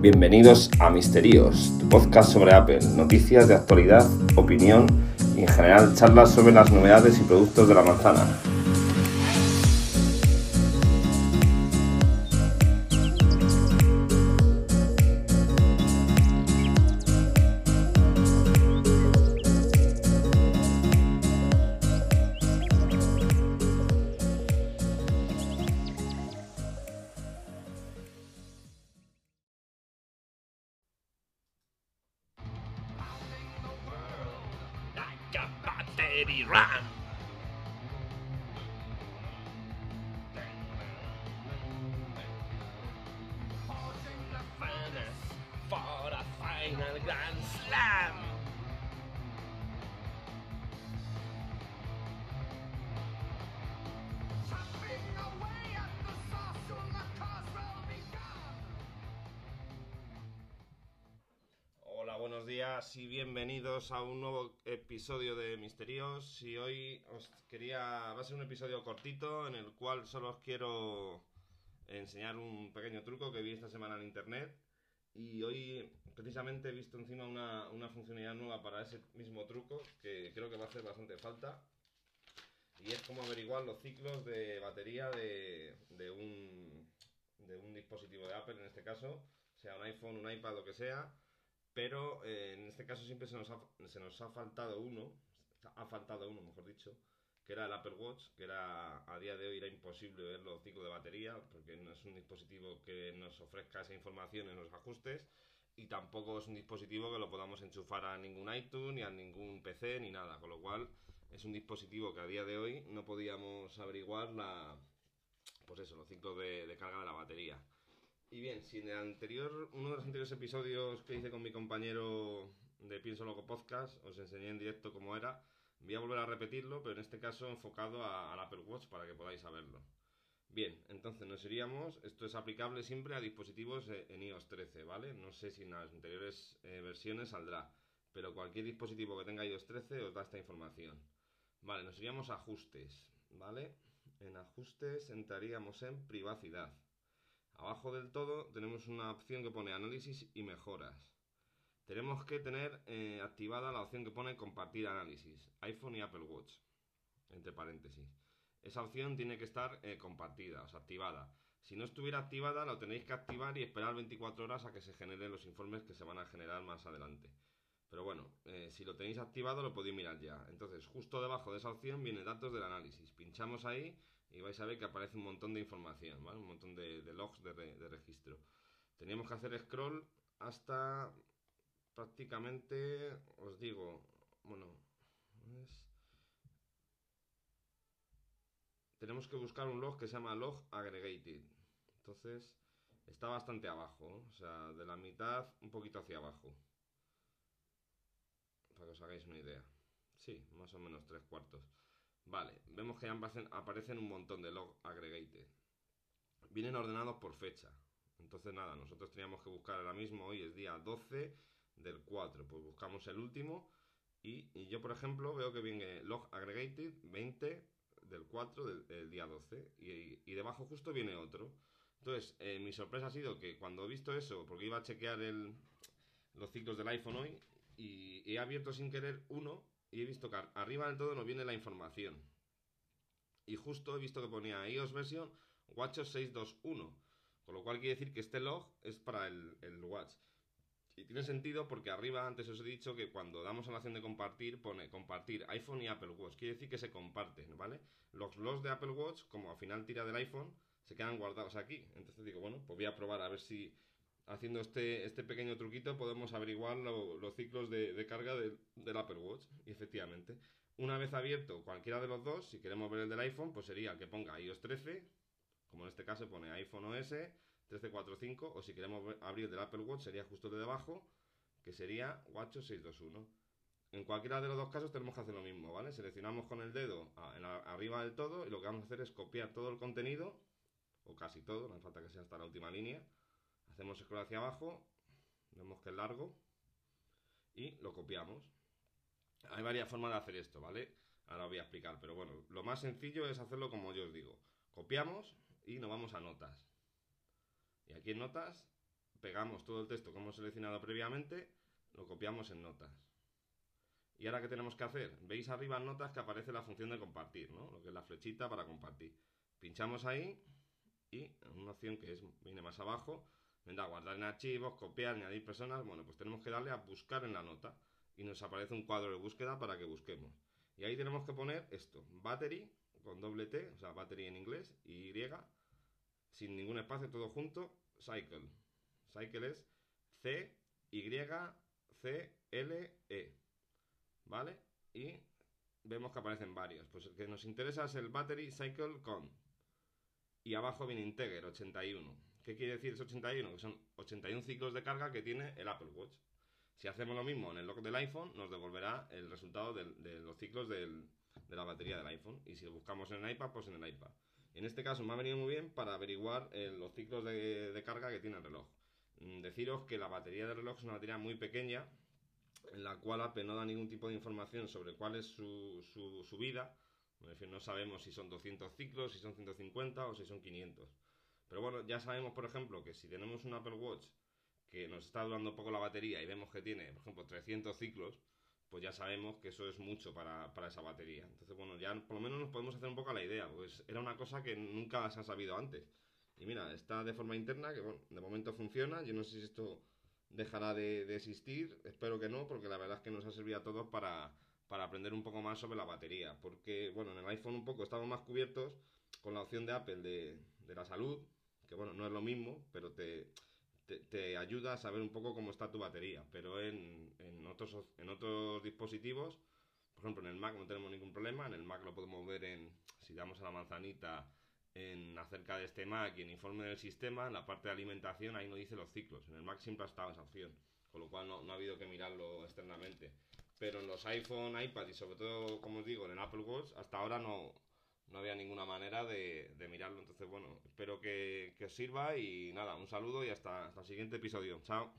Bienvenidos a Misterios, tu podcast sobre Apple, noticias de actualidad, opinión y en general charlas sobre las novedades y productos de la manzana. Eddie Ram. For the final Grand Slam! Y bienvenidos a un nuevo episodio de Misterios. Y hoy os quería. Va a ser un episodio cortito en el cual solo os quiero enseñar un pequeño truco que vi esta semana en internet. Y hoy, precisamente, he visto encima una, una funcionalidad nueva para ese mismo truco que creo que va a hacer bastante falta. Y es como averiguar los ciclos de batería de, de un, de un dispositivo de Apple, en este caso, sea un iPhone, un iPad, lo que sea pero eh, en este caso siempre se nos, ha, se nos ha faltado uno, ha faltado uno, mejor dicho, que era el Apple Watch, que era a día de hoy era imposible ver los ciclos de batería, porque no es un dispositivo que nos ofrezca esa información en los ajustes, y tampoco es un dispositivo que lo podamos enchufar a ningún iTunes, ni a ningún PC, ni nada, con lo cual es un dispositivo que a día de hoy no podíamos averiguar la, pues eso, los ciclos de, de carga de la batería. Y bien, si en el anterior, uno de los anteriores episodios que hice con mi compañero de Pienso Loco Podcast, os enseñé en directo cómo era, voy a volver a repetirlo, pero en este caso enfocado al Apple Watch para que podáis saberlo. Bien, entonces nos iríamos, esto es aplicable siempre a dispositivos eh, en iOS 13, ¿vale? No sé si en las anteriores eh, versiones saldrá, pero cualquier dispositivo que tenga iOS 13 os da esta información. Vale, nos iríamos a ajustes, ¿vale? En ajustes entraríamos en privacidad. Abajo del todo tenemos una opción que pone análisis y mejoras. Tenemos que tener eh, activada la opción que pone compartir análisis, iPhone y Apple Watch, entre paréntesis. Esa opción tiene que estar eh, compartida, o sea, activada. Si no estuviera activada, lo tenéis que activar y esperar 24 horas a que se generen los informes que se van a generar más adelante. Pero bueno, eh, si lo tenéis activado lo podéis mirar ya. Entonces, justo debajo de esa opción viene datos del análisis. Pinchamos ahí y vais a ver que aparece un montón de información. Un montón de, logs de, re- de registro. Teníamos que hacer scroll hasta prácticamente, os digo, bueno, tenemos que buscar un log que se llama log aggregated. Entonces, está bastante abajo, ¿eh? o sea, de la mitad un poquito hacia abajo. Para que os hagáis una idea. Sí, más o menos tres cuartos. Vale, vemos que aparecen, un montón de log aggregated. Vienen ordenados por fecha. Entonces nada, nosotros teníamos que buscar ahora mismo, hoy es día 12 del 4. Pues buscamos el último y, yo por ejemplo veo que viene log aggregated 20 del 4 del, día 12 y, y debajo justo viene otro. Entonces eh, mi sorpresa ha sido que cuando he visto eso, porque iba a chequear el, los ciclos del iPhone hoy y he abierto sin querer uno y he visto que ar- arriba del todo nos viene la información. Y justo he visto que ponía iOS versión WatchOS 621. Con lo cual quiere decir que este log es para el, el Watch. Y tiene sentido porque arriba, antes os he dicho que cuando damos a la opción de compartir, pone compartir iPhone y Apple Watch. Quiere decir que se comparten, ¿vale? Los logs de Apple Watch, como al final tira del iPhone, se quedan guardados aquí. Entonces digo, bueno, pues voy a probar a ver si haciendo este, este pequeño truquito podemos averiguar lo- los ciclos de, de carga del, del Apple Watch. Y efectivamente, una vez abierto cualquiera de los dos, si queremos ver el del iPhone, pues sería que ponga iOS 13, como en este caso pone iPhone OS 1345, o si queremos ver- abrir el del Apple Watch sería justo de debajo, que sería WatchOS 621. En cualquiera de los dos casos tenemos que hacer lo mismo, ¿vale? Seleccionamos con el dedo arriba del todo y lo que vamos a hacer es copiar todo el contenido, o casi todo, no hace falta que sea hasta la última línea. Hacemos scroll hacia abajo, vemos que es largo, y lo copiamos. Hay varias formas de hacer esto, ¿vale? Ahora os voy a explicar, pero bueno, lo más sencillo es hacerlo como yo os digo. Copiamos y nos vamos a notas. Y aquí en notas pegamos todo el texto que hemos seleccionado previamente, lo copiamos en notas. ¿Y ahora qué tenemos que hacer? Veis arriba en notas que aparece la función de compartir, ¿no? Lo que es la flechita para compartir. Pinchamos ahí y una opción que es, viene más abajo, vendrá guardar en archivos, copiar, añadir personas. Bueno, pues tenemos que darle a buscar en la nota y nos aparece un cuadro de búsqueda para que busquemos. Y ahí tenemos que poner esto, battery con doble T, o sea, battery en inglés, y Y, sin ningún espacio, todo junto, cycle. Cycle es C, Y, C, L, E. ¿Vale? Y vemos que aparecen varios. Pues el que nos interesa es el battery cycle con. Y abajo viene integer, 81. ¿Qué quiere decir ese 81? Que son 81 ciclos de carga que tiene el Apple Watch. Si hacemos lo mismo en el log del iPhone, nos devolverá el resultado de los ciclos de la batería del iPhone. Y si lo buscamos en el iPad, pues en el iPad. En este caso me ha venido muy bien para averiguar eh, los ciclos de, carga que tiene el reloj. Mm, deciros que la batería del reloj es una batería muy pequeña, en la cual Apple no da ningún tipo de información sobre cuál es su, vida. no sabemos si son 200 ciclos, si son 150 o si son 500. Pero bueno, ya sabemos, por ejemplo, que si tenemos un Apple Watch que nos está durando poco la batería y vemos que tiene, por ejemplo, 300 ciclos, pues ya sabemos que eso es mucho para, para, esa batería. Entonces, bueno, ya por lo menos nos podemos hacer un poco la idea, pues era una cosa que nunca se ha sabido antes. Y mira, está de forma interna, que bueno, de momento funciona, yo no sé si esto dejará de, existir, espero que no, porque la verdad es que nos ha servido a todos para, para aprender un poco más sobre la batería, porque bueno, en el iPhone un poco estamos más cubiertos con la opción de Apple de, de la salud, que bueno, no es lo mismo, pero te, te, ayuda a saber un poco cómo está tu batería. Pero en, en, otros, en otros dispositivos, por ejemplo en el Mac no tenemos ningún problema, en el Mac lo podemos ver en, si damos a la manzanita en acerca de este Mac y en informe del sistema, en la parte de alimentación ahí no dice los ciclos. En el Mac siempre ha estado esa opción, con lo cual no, no ha habido que mirarlo externamente. Pero en los iPhone, iPad y sobre todo, como os digo, en el Apple Watch, hasta ahora no, no había ninguna manera de, mirarlo. Entonces, bueno, espero que, os sirva y nada, un saludo y hasta, hasta el siguiente episodio. Chao.